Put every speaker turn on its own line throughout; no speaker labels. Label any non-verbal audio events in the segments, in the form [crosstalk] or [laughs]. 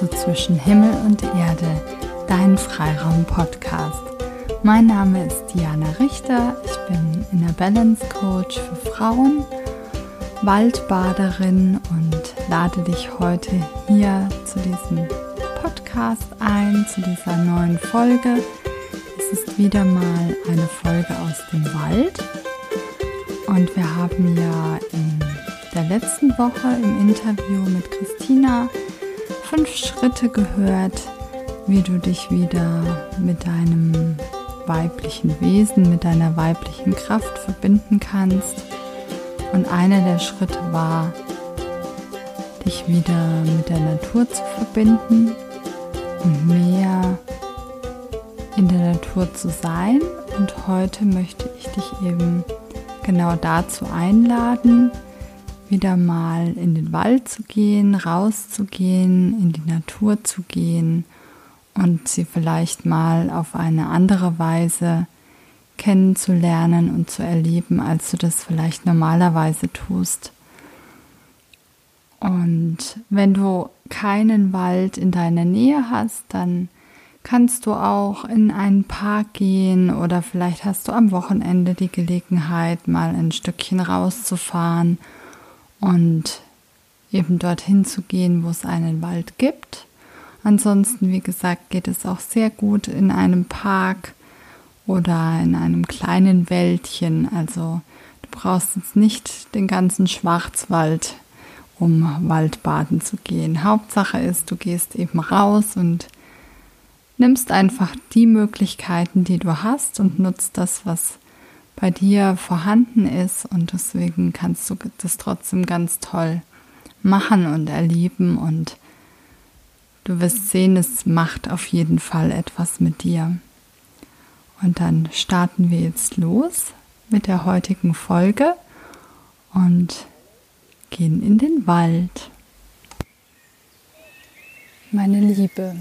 zu Zwischen Himmel und Erde, dein Freiraum-Podcast. Mein Name ist Diana Richter, ich bin Inner Balance Coach für Frauen, Waldbaderin und lade dich heute hier zu diesem Podcast ein, zu dieser neuen Folge. Es ist wieder mal eine Folge aus dem Wald und wir haben ja in der letzten Woche im Interview mit Christina fünf Schritte gehört, wie du dich wieder mit deinem weiblichen Wesen, mit deiner weiblichen Kraft verbinden kannst. Und einer der Schritte war, dich wieder mit der Natur zu verbinden und mehr in der Natur zu sein. Und heute möchte ich dich eben genau dazu einladen, wieder mal in den Wald zu gehen, rauszugehen, in die Natur zu gehen und sie vielleicht mal auf eine andere Weise kennenzulernen und zu erleben, als du das vielleicht normalerweise tust. Und wenn du keinen Wald in deiner Nähe hast, dann kannst du auch in einen Park gehen oder vielleicht hast du am Wochenende die Gelegenheit, mal ein Stückchen rauszufahren und eben dorthin zu gehen, wo es einen Wald gibt. Ansonsten, wie gesagt, geht es auch sehr gut in einem Park oder in einem kleinen Wäldchen. Also du brauchst jetzt nicht den ganzen Schwarzwald, um Waldbaden zu gehen. Hauptsache ist, du gehst eben raus und nimmst einfach die Möglichkeiten, die du hast und nutzt das, was bei dir vorhanden ist und deswegen kannst du das trotzdem ganz toll machen und erleben und du wirst sehen, es macht auf jeden Fall etwas mit dir. Und dann starten wir jetzt los mit der heutigen Folge und gehen in den Wald. Meine Liebe,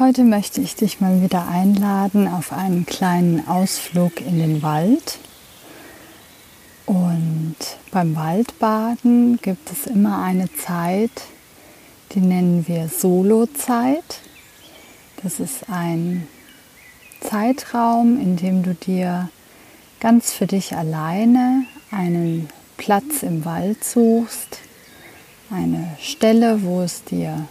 Heute möchte ich dich mal wieder einladen auf einen kleinen Ausflug in den Wald. Und beim Waldbaden gibt es immer eine Zeit, die nennen wir Solo-Zeit. Das ist ein Zeitraum, in dem du dir ganz für dich alleine einen Platz im Wald suchst, eine Stelle, wo es dir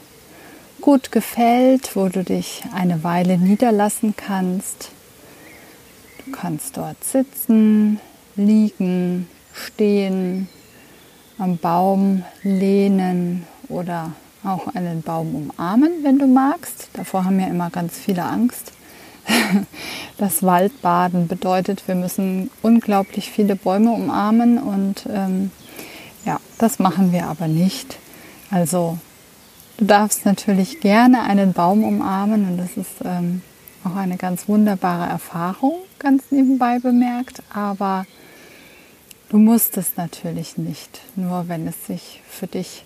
gut gefällt, wo du dich eine Weile niederlassen kannst. Du kannst dort sitzen, liegen, stehen, am Baum lehnen oder auch einen Baum umarmen, wenn du magst. Davor haben ja immer ganz viele Angst. [laughs] Das Waldbaden bedeutet, wir müssen unglaublich viele Bäume umarmen und ähm, ja, das machen wir aber nicht. Also Du darfst natürlich gerne einen Baum umarmen und das ist ähm, auch eine ganz wunderbare Erfahrung, ganz nebenbei bemerkt, aber du musst es natürlich nicht. Nur wenn es sich für dich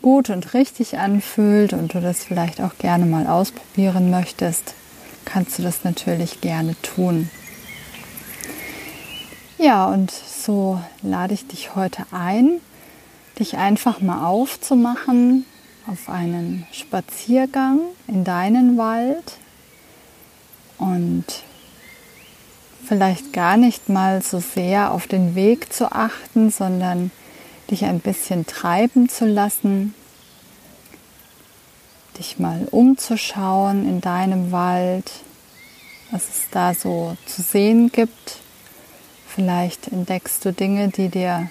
gut und richtig anfühlt und du das vielleicht auch gerne mal ausprobieren möchtest, kannst du das natürlich gerne tun. Ja, und so lade ich dich heute ein, dich einfach mal aufzumachen, auf einen Spaziergang in deinen Wald und vielleicht gar nicht mal so sehr auf den Weg zu achten, sondern dich ein bisschen treiben zu lassen, dich mal umzuschauen in deinem Wald, was es da so zu sehen gibt. Vielleicht entdeckst du Dinge, die dir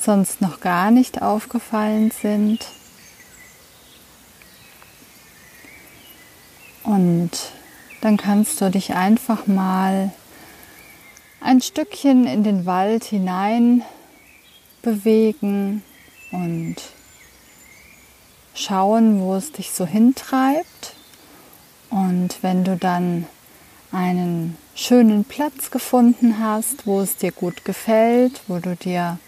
sonst noch gar nicht aufgefallen sind. Und dann kannst du dich einfach mal ein Stückchen in den Wald hinein bewegen und schauen, wo es dich so hintreibt. Und wenn du dann einen schönen Platz gefunden hast, wo es dir gut gefällt, wo du dir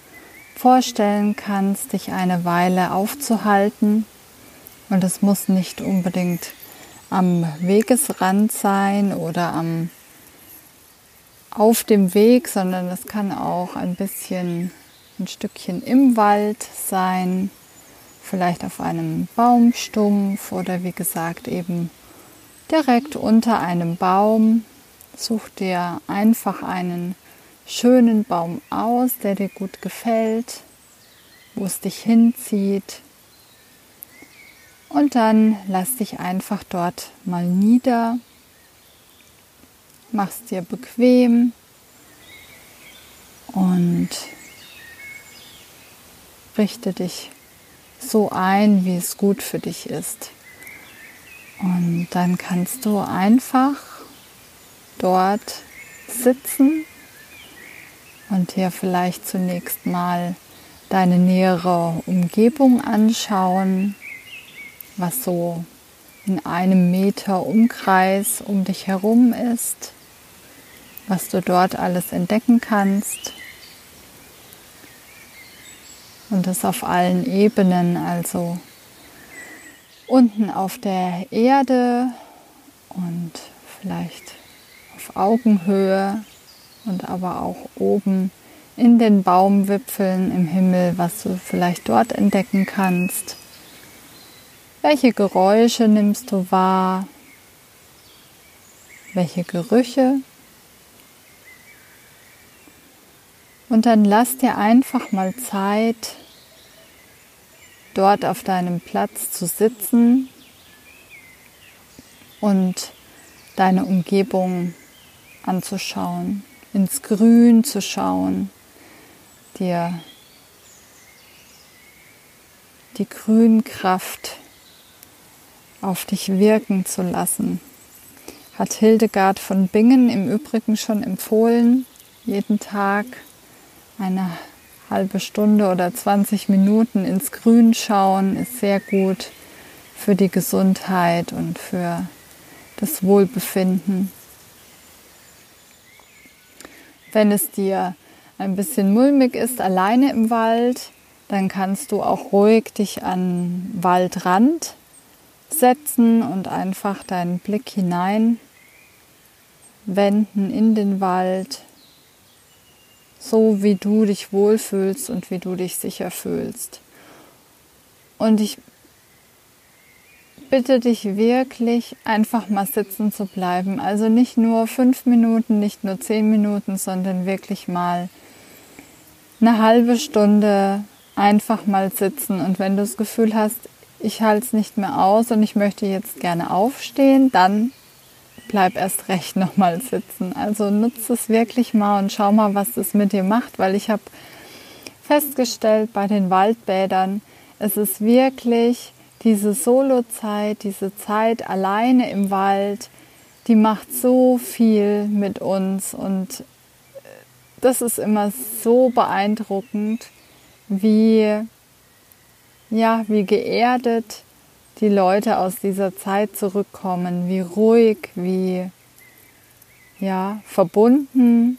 vorstellen kannst, dich eine Weile aufzuhalten, und es muss nicht unbedingt am Wegesrand sein oder am auf dem Weg, sondern es kann auch ein bisschen ein Stückchen im Wald sein. vielleicht auf einem Baumstumpf oder wie gesagt eben direkt unter einem Baum. Such dir einfach einen schönen Baum aus, der dir gut gefällt, wo es dich hinzieht. Und dann lass dich einfach dort mal nieder. Mach's dir bequem und richte dich so ein, wie es gut für dich ist. Und dann kannst du einfach dort sitzen und dir vielleicht zunächst mal deine nähere Umgebung anschauen, was so in einem Meter Umkreis um dich herum ist, was du dort alles entdecken kannst. Und das auf allen Ebenen, also unten auf der Erde und vielleicht auf Augenhöhe und aber auch oben in den Baumwipfeln im Himmel, was du vielleicht dort entdecken kannst. Welche Geräusche nimmst du wahr? Welche Gerüche? Und dann lass dir einfach mal Zeit, dort auf deinem Platz zu sitzen und deine Umgebung anzuschauen, ins Grün zu schauen, dir die Grünkraft auf dich wirken zu lassen. Hat Hildegard von Bingen im Übrigen schon empfohlen, jeden Tag eine halbe Stunde oder 20 Minuten ins Grün schauen ist sehr gut für die Gesundheit und für das Wohlbefinden. Wenn es dir ein bisschen mulmig ist, alleine im Wald, dann kannst du auch ruhig dich an Waldrand setzen und einfach deinen Blick hinein wenden in den Wald, so wie du dich wohlfühlst und wie du dich sicher fühlst. Und ich bitte dich wirklich einfach mal sitzen zu bleiben. Also nicht nur fünf Minuten, nicht nur zehn Minuten, sondern wirklich mal eine halbe Stunde einfach mal sitzen. Und wenn du das Gefühl hast, ich halte es nicht mehr aus und ich möchte jetzt gerne aufstehen, dann bleib erst recht nochmal sitzen. Also nutze es wirklich mal und schau mal, was es mit dir macht, weil ich habe festgestellt bei den Waldbädern, es ist wirklich diese Solo-Zeit, diese Zeit alleine im Wald, die macht so viel mit uns und das ist immer so beeindruckend, wie ja, wie geerdet die Leute aus dieser Zeit zurückkommen, wie ruhig, wie ja, verbunden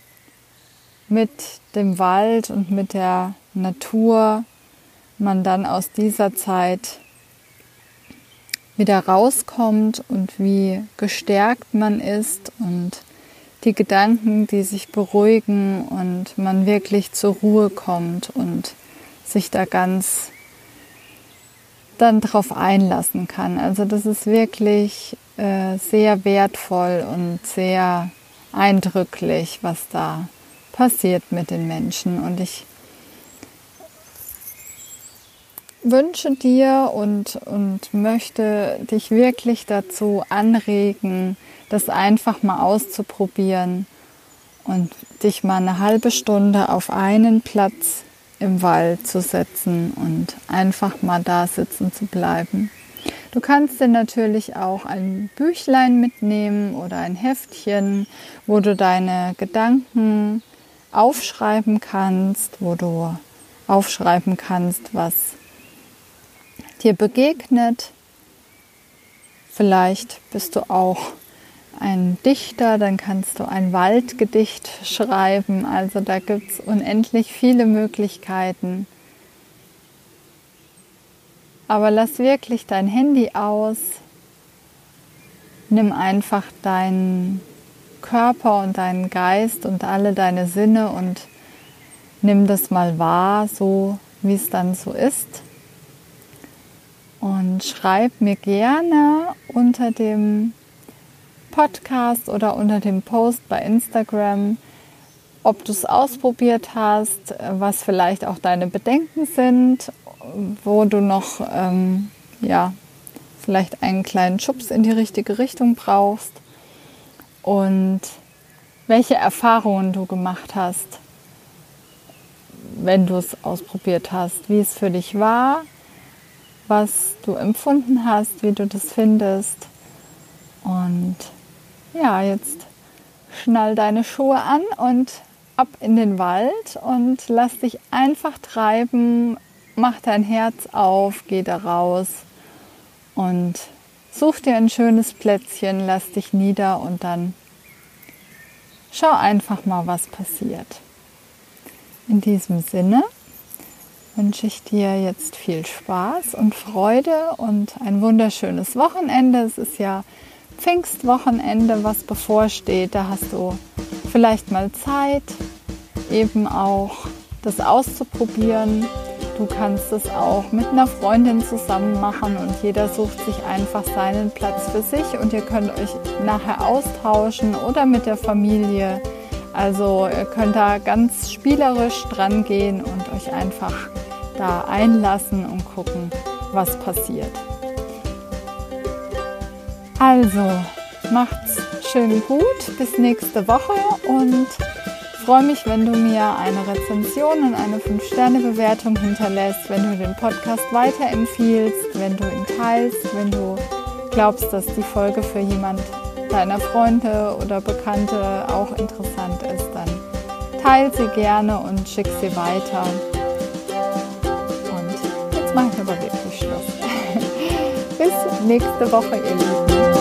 mit dem Wald und mit der Natur man dann aus dieser Zeit wieder rauskommt und wie gestärkt man ist und die Gedanken, die sich beruhigen und man wirklich zur Ruhe kommt und sich da ganz dann darauf einlassen kann. Also das ist wirklich äh, sehr wertvoll und sehr eindrücklich, was da passiert mit den Menschen. Und ich wünsche dir und, und möchte dich wirklich dazu anregen, das einfach mal auszuprobieren und dich mal eine halbe Stunde auf einen Platz im Wald zu setzen und einfach mal da sitzen zu bleiben. Du kannst dir natürlich auch ein Büchlein mitnehmen oder ein Heftchen, wo du deine Gedanken aufschreiben kannst, wo du aufschreiben kannst, was dir begegnet. Vielleicht bist du auch ein Dichter, dann kannst du ein Waldgedicht schreiben. Also da gibt es unendlich viele Möglichkeiten. Aber lass wirklich dein Handy aus. Nimm einfach deinen Körper und deinen Geist und alle deine Sinne und nimm das mal wahr, so wie es dann so ist. Und schreib mir gerne unter dem Podcast oder unter dem Post bei Instagram, ob du es ausprobiert hast, was vielleicht auch deine Bedenken sind, wo du noch ähm, ja, vielleicht einen kleinen Schubs in die richtige Richtung brauchst und welche Erfahrungen du gemacht hast, wenn du es ausprobiert hast, wie es für dich war, was du empfunden hast, wie du das findest. Und ja, jetzt schnall deine Schuhe an und ab in den Wald und lass dich einfach treiben, mach dein Herz auf, geh da raus und such dir ein schönes Plätzchen, lass dich nieder und dann schau einfach mal, was passiert. In diesem Sinne wünsche ich dir jetzt viel Spaß und Freude und ein wunderschönes Wochenende. Es ist ja Pfingstwochenende, was bevorsteht. Da hast du vielleicht mal Zeit, eben auch das auszuprobieren. Du kannst es auch mit einer Freundin zusammen machen und jeder sucht sich einfach seinen Platz für sich und ihr könnt euch nachher austauschen oder mit der Familie. Also ihr könnt da ganz spielerisch dran gehen und euch einfach da einlassen und gucken, was passiert. Also, macht's schön gut, bis nächste Woche und freue mich, wenn du mir eine Rezension und eine 5-Sterne-Bewertung hinterlässt, wenn du den Podcast weiterempfiehlst, wenn du ihn teilst, wenn du glaubst, dass die Folge für jemand deiner Freunde oder Bekannte auch interessant ist, dann teile sie gerne und schick sie weiter. Und jetzt mache ich aber wirklich. Bis nächste Woche, ihr Lieben.